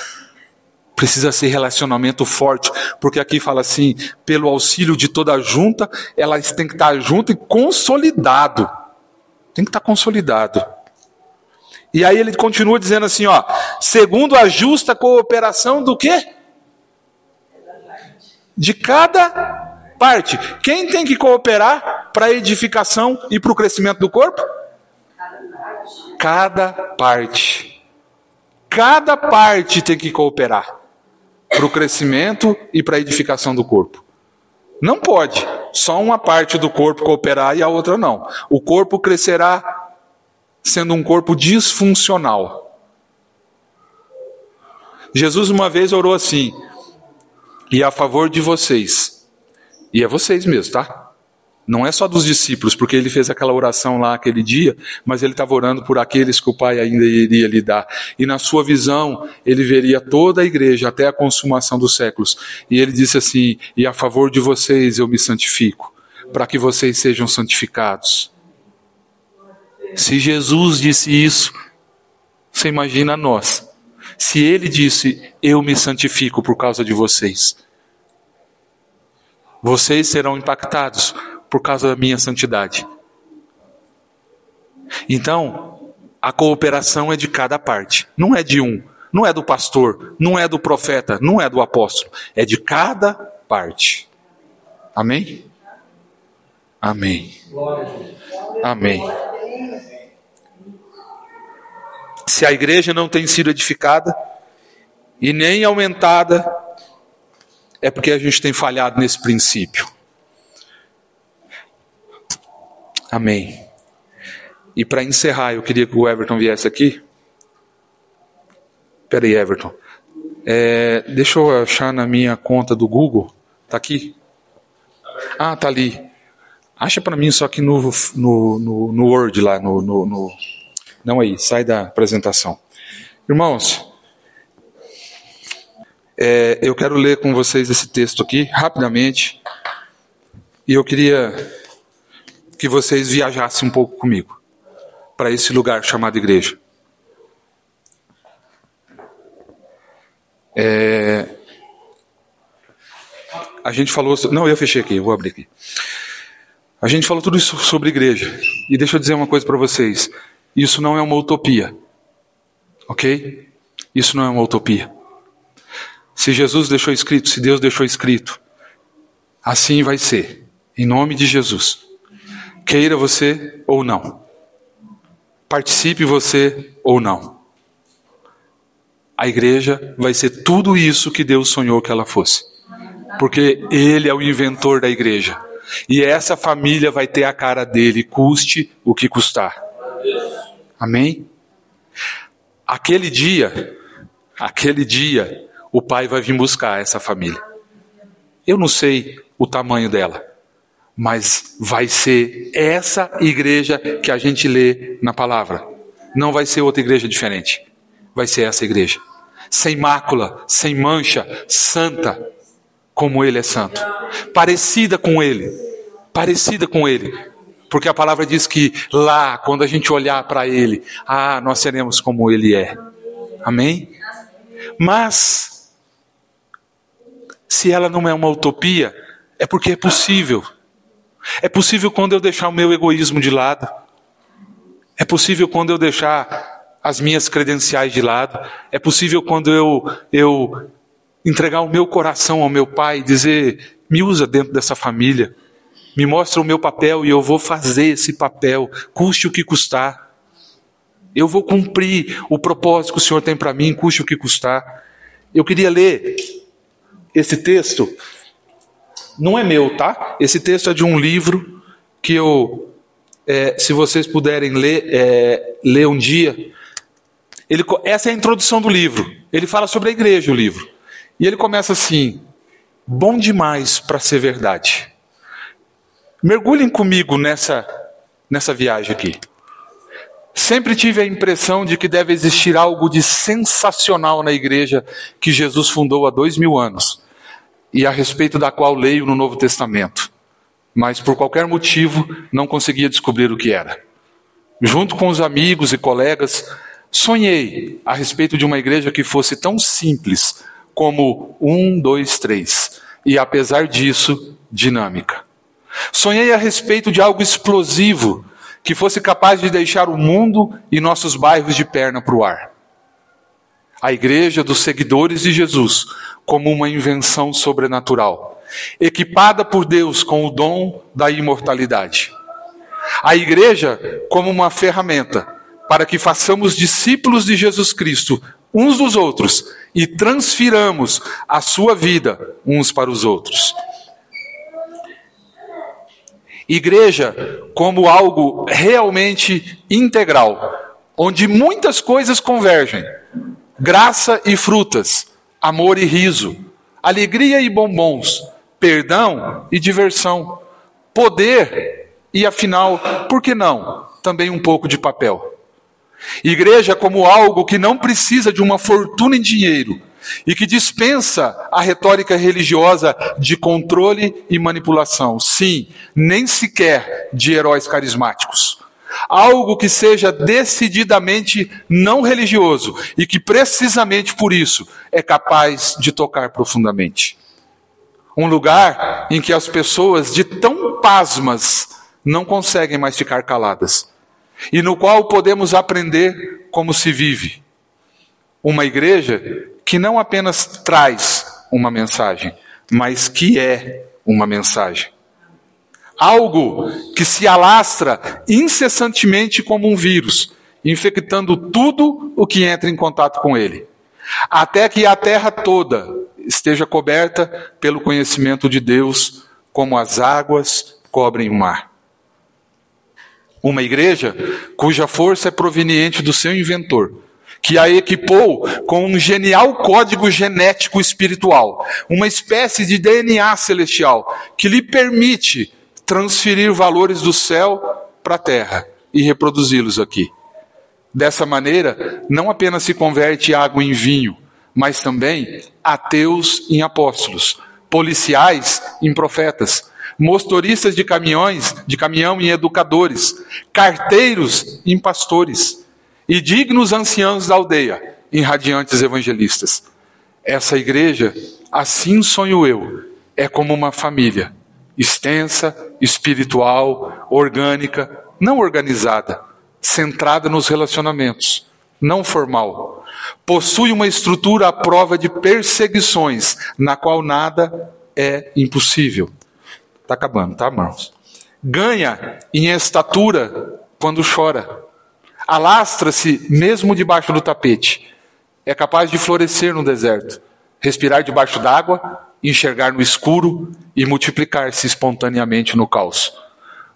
S1: Precisa ser relacionamento forte, porque aqui fala assim, pelo auxílio de toda a junta, elas têm que estar junto e consolidado. Tem que estar consolidado. E aí ele continua dizendo assim, ó, segundo a justa cooperação do quê? De cada parte. Quem tem que cooperar para a edificação e para o crescimento do corpo? Cada parte. Cada parte tem que cooperar para o crescimento e para a edificação do corpo. Não pode só uma parte do corpo cooperar e a outra não. O corpo crescerá sendo um corpo disfuncional. Jesus uma vez orou assim: e a favor de vocês, e é vocês mesmo, tá? Não é só dos discípulos, porque ele fez aquela oração lá aquele dia, mas ele estava orando por aqueles que o Pai ainda iria lhe dar. E na sua visão, ele veria toda a igreja até a consumação dos séculos. E ele disse assim: E a favor de vocês eu me santifico, para que vocês sejam santificados. Se Jesus disse isso, você imagina nós. Se ele disse: Eu me santifico por causa de vocês, vocês serão impactados por causa da minha santidade. Então, a cooperação é de cada parte, não é de um, não é do pastor, não é do profeta, não é do apóstolo, é de cada parte. Amém? Amém. Amém. Se a igreja não tem sido edificada e nem aumentada, é porque a gente tem falhado nesse princípio. Amém. E para encerrar, eu queria que o Everton viesse aqui. Espera aí, Everton. É, deixa eu achar na minha conta do Google. Tá aqui? Ah, tá ali. Acha para mim só que no, no, no, no Word lá, no, no, no, Não aí, sai da apresentação. Irmãos, é, eu quero ler com vocês esse texto aqui, rapidamente. E eu queria que vocês viajassem um pouco comigo para esse lugar chamado igreja. É... A gente falou. Não, eu fechei aqui, vou abrir aqui. A gente falou tudo isso sobre igreja. E deixa eu dizer uma coisa para vocês: isso não é uma utopia. Ok? Isso não é uma utopia. Se Jesus deixou escrito, se Deus deixou escrito, assim vai ser. Em nome de Jesus queira você ou não. Participe você ou não. A igreja vai ser tudo isso que Deus sonhou que ela fosse. Porque Ele é o inventor da igreja. E essa família vai ter a cara dele, custe o que custar. Amém? Aquele dia, aquele dia, o pai vai vir buscar essa família. Eu não sei o tamanho dela mas vai ser essa igreja que a gente lê na palavra. Não vai ser outra igreja diferente. Vai ser essa igreja. Sem mácula, sem mancha, santa, como ele é santo. Parecida com ele. Parecida com ele. Porque a palavra diz que lá, quando a gente olhar para ele, ah, nós seremos como ele é. Amém? Mas, se ela não é uma utopia, é porque é possível. É possível quando eu deixar o meu egoísmo de lado. É possível quando eu deixar as minhas credenciais de lado. É possível quando eu, eu entregar o meu coração ao meu pai e dizer: me usa dentro dessa família. Me mostra o meu papel e eu vou fazer esse papel, custe o que custar. Eu vou cumprir o propósito que o Senhor tem para mim, custe o que custar. Eu queria ler esse texto não é meu, tá? Esse texto é de um livro que eu, é, se vocês puderem ler, é, ler um dia. Ele, essa é a introdução do livro. Ele fala sobre a igreja, o livro. E ele começa assim: bom demais para ser verdade. Mergulhem comigo nessa, nessa viagem aqui. Sempre tive a impressão de que deve existir algo de sensacional na igreja que Jesus fundou há dois mil anos e a respeito da qual leio no Novo Testamento, mas por qualquer motivo não conseguia descobrir o que era. Junto com os amigos e colegas, sonhei a respeito de uma igreja que fosse tão simples como um, dois, três, e apesar disso, dinâmica. Sonhei a respeito de algo explosivo que fosse capaz de deixar o mundo e nossos bairros de perna para o ar. A igreja dos seguidores de Jesus, como uma invenção sobrenatural, equipada por Deus com o dom da imortalidade. A igreja como uma ferramenta para que façamos discípulos de Jesus Cristo uns dos outros e transfiramos a sua vida uns para os outros. Igreja como algo realmente integral, onde muitas coisas convergem: graça e frutas, amor e riso, alegria e bombons, perdão e diversão, poder e, afinal, por que não, também um pouco de papel. Igreja como algo que não precisa de uma fortuna em dinheiro e que dispensa a retórica religiosa de controle e manipulação. Sim, nem sequer de heróis carismáticos. Algo que seja decididamente não religioso e que precisamente por isso é capaz de tocar profundamente. Um lugar em que as pessoas de tão pasmas não conseguem mais ficar caladas e no qual podemos aprender como se vive. Uma igreja que não apenas traz uma mensagem, mas que é uma mensagem. Algo que se alastra incessantemente como um vírus, infectando tudo o que entra em contato com ele, até que a terra toda esteja coberta pelo conhecimento de Deus, como as águas cobrem o mar. Uma igreja cuja força é proveniente do seu inventor, que a equipou com um genial código genético espiritual, uma espécie de DNA celestial, que lhe permite transferir valores do céu para a terra e reproduzi-los aqui. Dessa maneira, não apenas se converte água em vinho, mas também ateus em apóstolos, policiais em profetas, motoristas de caminhões, de caminhão em educadores, carteiros em pastores e dignos anciãos da aldeia em radiantes evangelistas. Essa igreja, assim sonho eu, é como uma família, extensa, espiritual, orgânica, não organizada, centrada nos relacionamentos, não formal. Possui uma estrutura à prova de perseguições, na qual nada é impossível. Está acabando, tá, irmãos? Ganha em estatura quando chora. Alastra-se mesmo debaixo do tapete. É capaz de florescer no deserto, respirar debaixo d'água, enxergar no escuro e multiplicar-se espontaneamente no caos.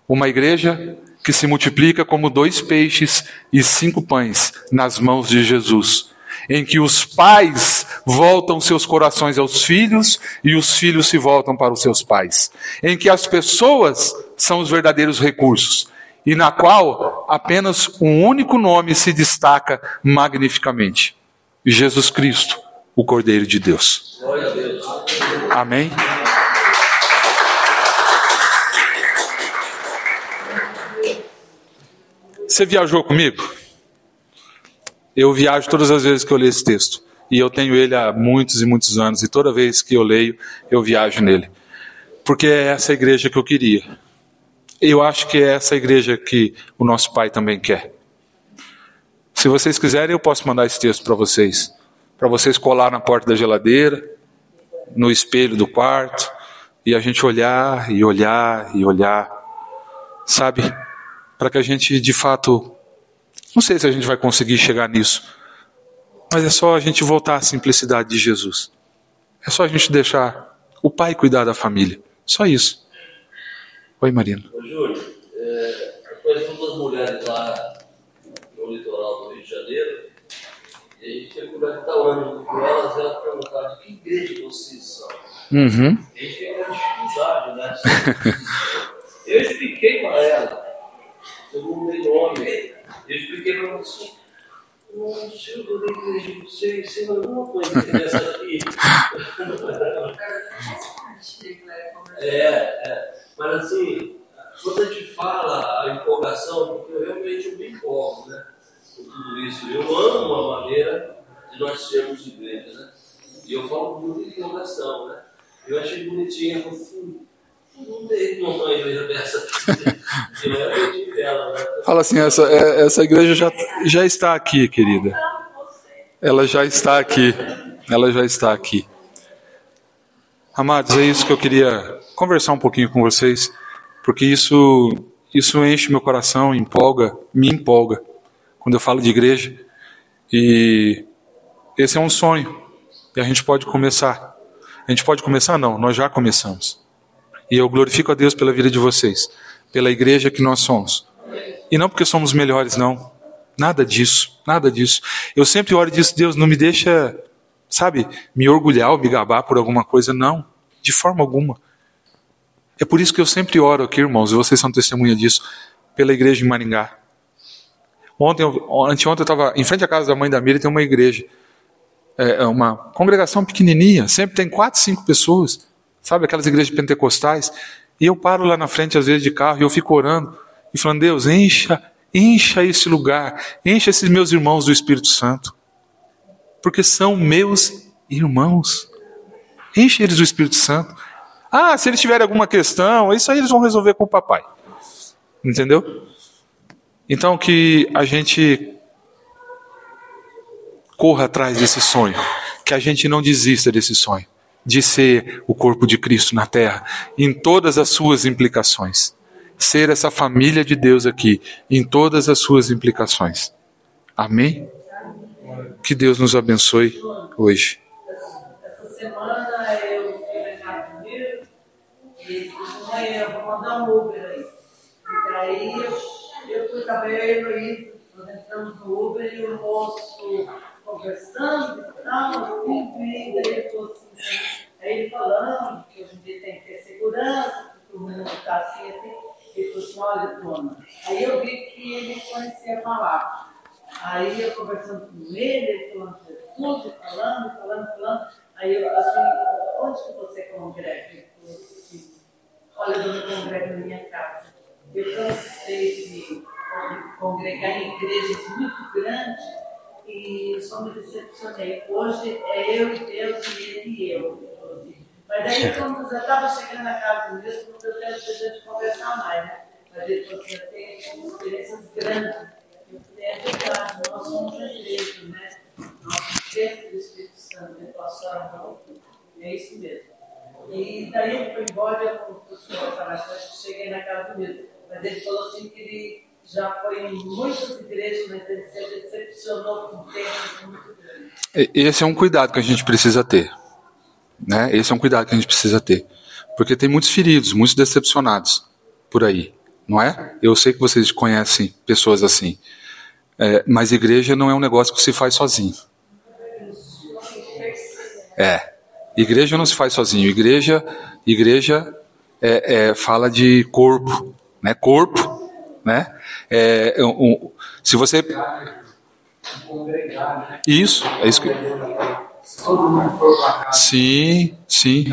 S1: Uma igreja que se multiplica como dois peixes e cinco pães nas mãos de Jesus em que os pais voltam seus corações aos filhos e os filhos se voltam para os seus pais, em que as pessoas são os verdadeiros recursos e na qual apenas um único nome se destaca magnificamente: Jesus Cristo, o Cordeiro de Deus. Amém? Você viajou comigo? Eu viajo todas as vezes que eu leio esse texto. E eu tenho ele há muitos e muitos anos, e toda vez que eu leio, eu viajo nele. Porque é essa igreja que eu queria. Eu acho que é essa igreja que o nosso Pai também quer. Se vocês quiserem, eu posso mandar esse texto para vocês. Para vocês colar na porta da geladeira, no espelho do quarto, e a gente olhar e olhar e olhar. Sabe? Para que a gente de fato não sei se a gente vai conseguir chegar nisso, mas é só a gente voltar à simplicidade de Jesus. É só a gente deixar o pai cuidar da família. Só isso. Oi, Marina.
S5: Ô, Júlio, é, conheço duas mulheres lá no litoral do Rio de Janeiro, e a gente foi conversar orando com elas, e elas perguntaram de que igreja vocês são.
S1: Uhum.
S5: A gente fica com dificuldade, né? Eu expliquei para ela, eu não dei nome, eu expliquei para você. Não, se eu da igreja de vocês, você não alguma coisa dessa aqui. é, é. Mas assim, quando a gente fala a empolgação, porque eu realmente eu me empolgo, né? Com tudo isso. Eu amo a maneira de nós sermos igreja, né? E eu falo muito de empolgação, né? Eu achei bonitinho, eu falei, não tem uma igreja dessa é dela, né?
S1: Fala assim, essa, é, essa igreja já, já está aqui, querida. Ela já está aqui. Ela já está aqui. Amados, é isso que eu queria conversar um pouquinho com vocês, porque isso, isso enche meu coração, empolga, me empolga, quando eu falo de igreja. E Esse é um sonho. E a gente pode começar. A gente pode começar? Não, nós já começamos. E eu glorifico a Deus pela vida de vocês, pela igreja que nós somos. E não porque somos melhores, não. Nada disso, nada disso. Eu sempre oro e disse, Deus, não me deixa, sabe, me orgulhar ou me gabar por alguma coisa. Não, de forma alguma. É por isso que eu sempre oro aqui, irmãos, e vocês são testemunha disso, pela igreja de Maringá. Ontem, anteontem eu estava em frente à casa da mãe da Miriam, tem uma igreja. É, é uma congregação pequenininha, sempre tem quatro, cinco pessoas. Sabe aquelas igrejas pentecostais? E eu paro lá na frente, às vezes, de carro, e eu fico orando e falando: Deus, encha, encha esse lugar, encha esses meus irmãos do Espírito Santo. Porque são meus irmãos. Enche eles do Espírito Santo. Ah, se eles tiverem alguma questão, isso aí eles vão resolver com o papai. Entendeu? Então que a gente corra atrás desse sonho, que a gente não desista desse sonho, de ser o corpo de Cristo na terra, em todas as suas implicações. Ser essa família de Deus aqui, em todas as suas implicações. Amém? Que Deus nos abençoe hoje.
S6: Essa semana eu fui e eu vou mandar um Uber aí. E daí eu fui nós entramos no Uber e o moço conversando e tal, e daí assim, aí ele falando que hoje em dia tem que ter segurança, o está assim, assim, ele falou assim, olha, aí eu vi que ele conhecia a palavra. Aí eu conversando com ele, ele falando de Jesus, falando, falando, falando, aí eu assim, onde que você congrega? Olha, eu me congrego na minha casa. Eu cansei de congregar em igrejas muito grandes e só me decepcionei. Hoje é eu e Deus e ele e eu. Mas daí, quando já estava chegando na casa do Deus, não deu tempo de a gente conversar mais, né? Mas ele falou assim, tem experiências grandes. Nós somos né? Do Espírito Santo, É isso mesmo. E foi embora, mais cheguei na casa. Mas ele falou assim que ele já foi mas ele se decepcionou com.
S1: Esse é um cuidado que a gente precisa ter. Né? Esse é um cuidado que a gente precisa ter. Porque tem muitos feridos, muitos decepcionados por aí, não é? Eu sei que vocês conhecem pessoas assim. É, mas igreja não é um negócio que se faz sozinho. É. Igreja não se faz sozinho. Igreja, igreja é, é, fala de corpo, né? Corpo, né? É, um, se você isso, é isso que Sim, sim.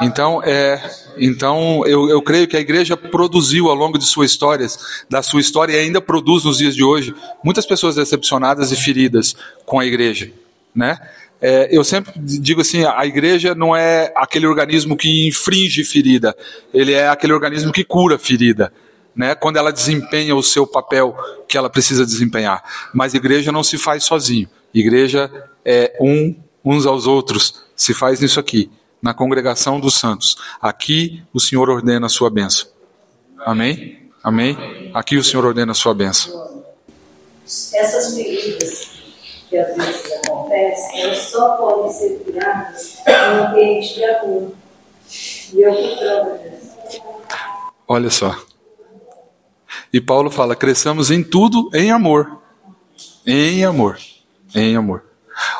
S1: Então, é, então eu, eu creio que a igreja produziu ao longo de sua história, da sua história e ainda produz nos dias de hoje, muitas pessoas decepcionadas e feridas com a igreja, né? É, eu sempre digo assim, a igreja não é aquele organismo que infringe ferida, ele é aquele organismo que cura ferida né, quando ela desempenha o seu papel que ela precisa desempenhar. Mas igreja não se faz sozinho. Igreja é um uns aos outros. Se faz isso aqui, na congregação dos santos. Aqui o Senhor ordena a sua bênção. Amém? Amém? Aqui o Senhor ordena a sua bênção.
S6: Essas feridas que às vezes acontecem, elas só podem ser curadas em um ambiente de amor. E eu que prova disso.
S1: Olha só. E Paulo fala: cresçamos em tudo em amor. Em amor. Em amor.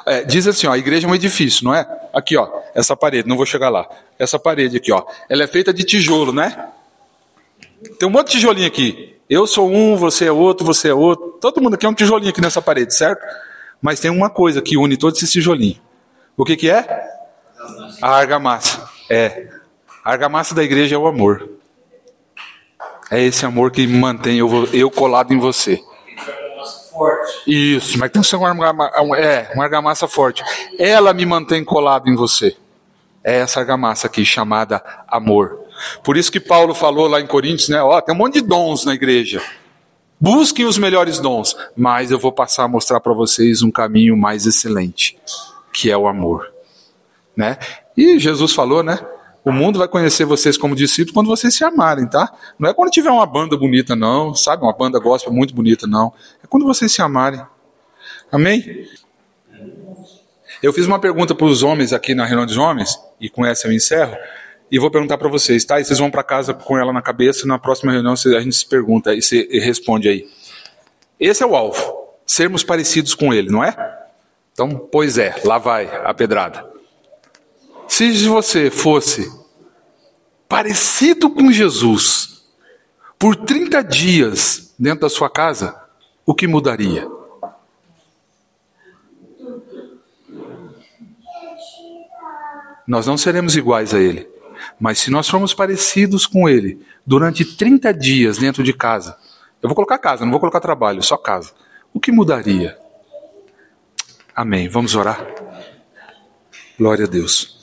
S1: É, diz assim, ó, a igreja é um edifício, não é? Aqui, ó, essa parede, não vou chegar lá. Essa parede aqui, ó, ela é feita de tijolo, né? Tem um monte de tijolinho aqui. Eu sou um, você é outro, você é outro. Todo mundo aqui é um tijolinho aqui nessa parede, certo? Mas tem uma coisa que une todos esses tijolinhos. O que que é? A argamassa. É. A argamassa da igreja é o amor. É esse amor que mantém eu, eu colado em você. Isso, mas tem que ser uma é, uma argamassa forte. Ela me mantém colado em você. É essa argamassa aqui chamada amor. Por isso que Paulo falou lá em Coríntios, né? Ó, tem um monte de dons na igreja. Busquem os melhores dons, mas eu vou passar a mostrar para vocês um caminho mais excelente, que é o amor, né? E Jesus falou, né? O mundo vai conhecer vocês como discípulos quando vocês se amarem, tá? Não é quando tiver uma banda bonita, não, sabe? Uma banda gospel muito bonita, não. É quando vocês se amarem. Amém? Eu fiz uma pergunta para os homens aqui na reunião dos homens, e com essa eu encerro, e vou perguntar para vocês, tá? E vocês vão para casa com ela na cabeça, na próxima reunião a gente se pergunta e você responde aí. Esse é o alvo, sermos parecidos com ele, não é? Então, pois é, lá vai a pedrada. Se você fosse parecido com Jesus por 30 dias dentro da sua casa, o que mudaria? Nós não seremos iguais a ele. Mas se nós formos parecidos com ele durante 30 dias dentro de casa, eu vou colocar casa, não vou colocar trabalho, só casa. O que mudaria? Amém. Vamos orar? Glória a Deus.